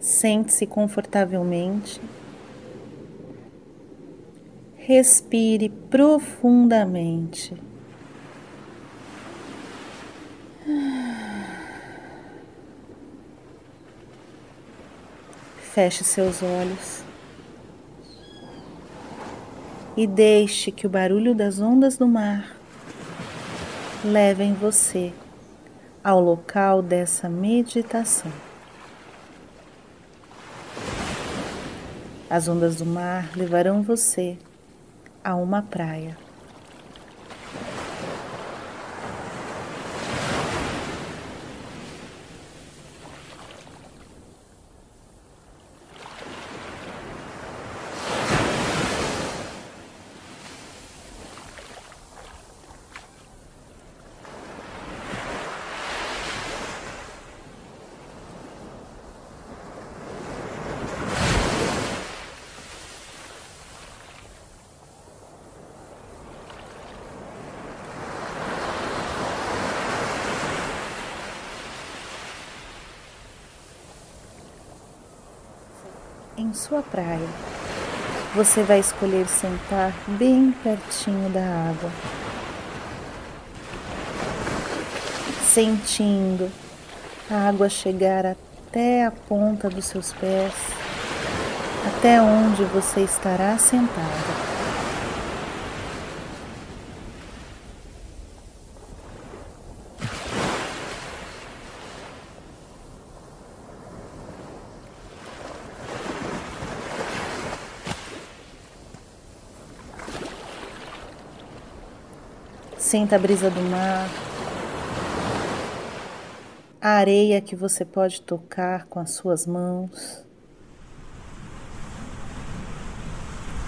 Sente-se confortavelmente. Respire profundamente. Feche seus olhos e deixe que o barulho das ondas do mar levem você ao local dessa meditação. As ondas do mar levarão você a uma praia. Em sua praia. Você vai escolher sentar bem pertinho da água, sentindo a água chegar até a ponta dos seus pés, até onde você estará sentada. Sinta a brisa do mar, a areia que você pode tocar com as suas mãos,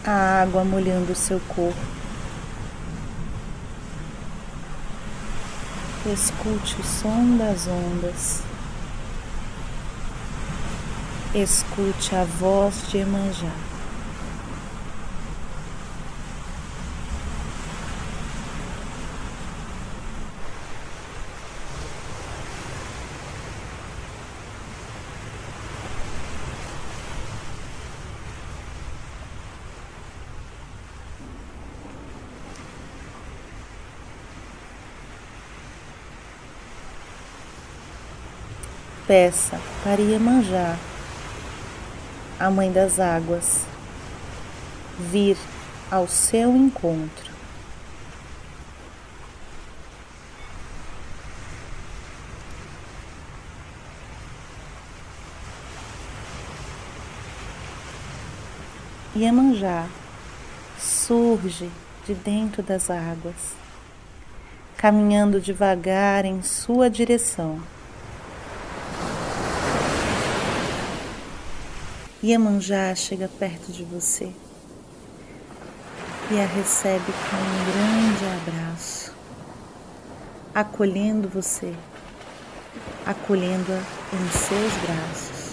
a água molhando o seu corpo. Escute o som das ondas. Escute a voz de Emanjá. Peça para Iemanjá, a Mãe das Águas, vir ao seu encontro. Iemanjá surge de dentro das águas, caminhando devagar em sua direção. Iemanjá chega perto de você. E a recebe com um grande abraço, acolhendo você, acolhendo-a em seus braços.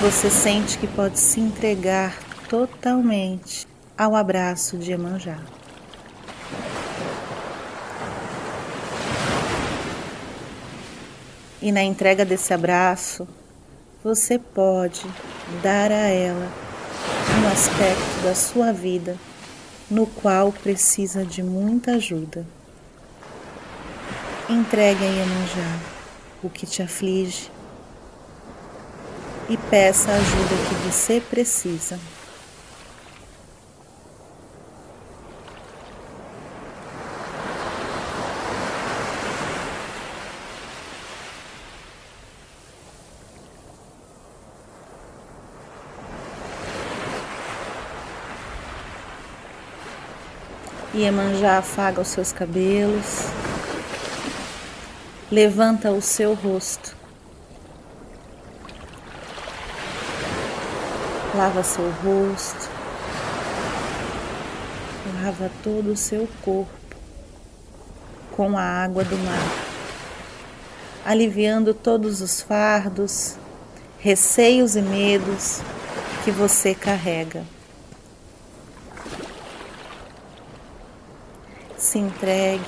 Você sente que pode se entregar totalmente ao abraço de Emanjá. E na entrega desse abraço, você pode dar a ela um aspecto da sua vida no qual precisa de muita ajuda. Entregue a Iemanjá o que te aflige e peça a ajuda que você precisa. Iemanjá afaga os seus cabelos, levanta o seu rosto, lava seu rosto, lava todo o seu corpo com a água do mar, aliviando todos os fardos, receios e medos que você carrega. Se entregue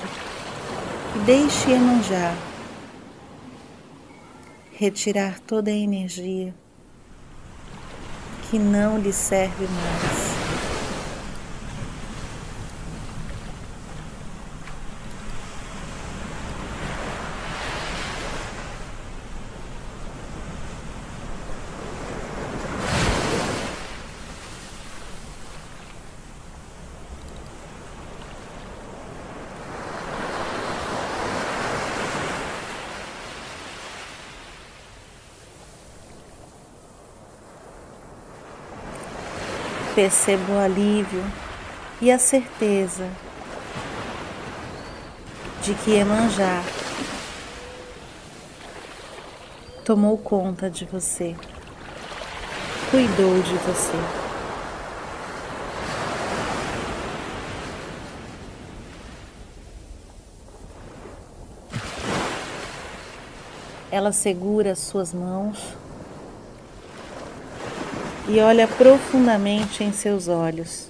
e deixe Iemanjá retirar toda a energia que não lhe serve mais. Percebo o alívio e a certeza de que Emanjá tomou conta de você, cuidou de você. Ela segura suas mãos e olha profundamente em seus olhos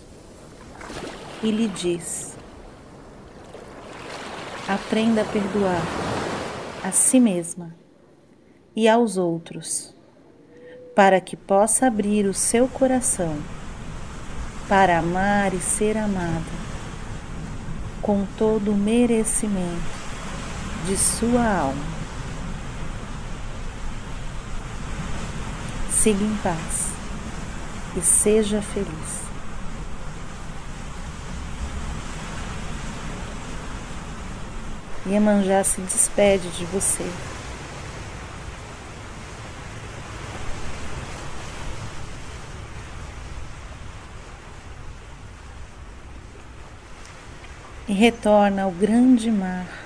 e lhe diz: Aprenda a perdoar a si mesma e aos outros, para que possa abrir o seu coração para amar e ser amada com todo o merecimento de sua alma. Siga em paz e seja feliz. Iemanjá se despede de você. E retorna ao grande mar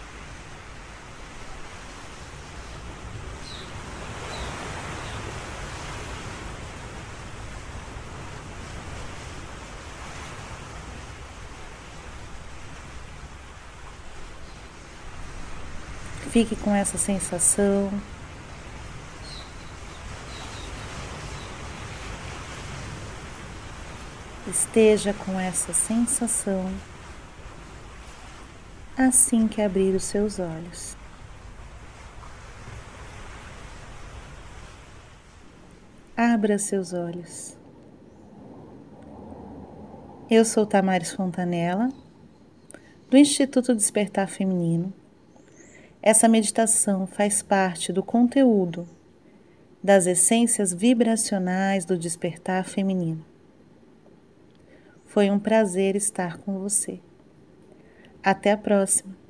Fique com essa sensação. Esteja com essa sensação assim que abrir os seus olhos. Abra seus olhos. Eu sou Tamares Fontanella, do Instituto Despertar Feminino essa meditação faz parte do conteúdo das essências vibracionais do despertar feminino. Foi um prazer estar com você. Até a próxima!